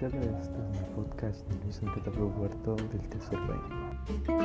tardes, este es mi podcast de Luis Enrique Roberto del tercer baile.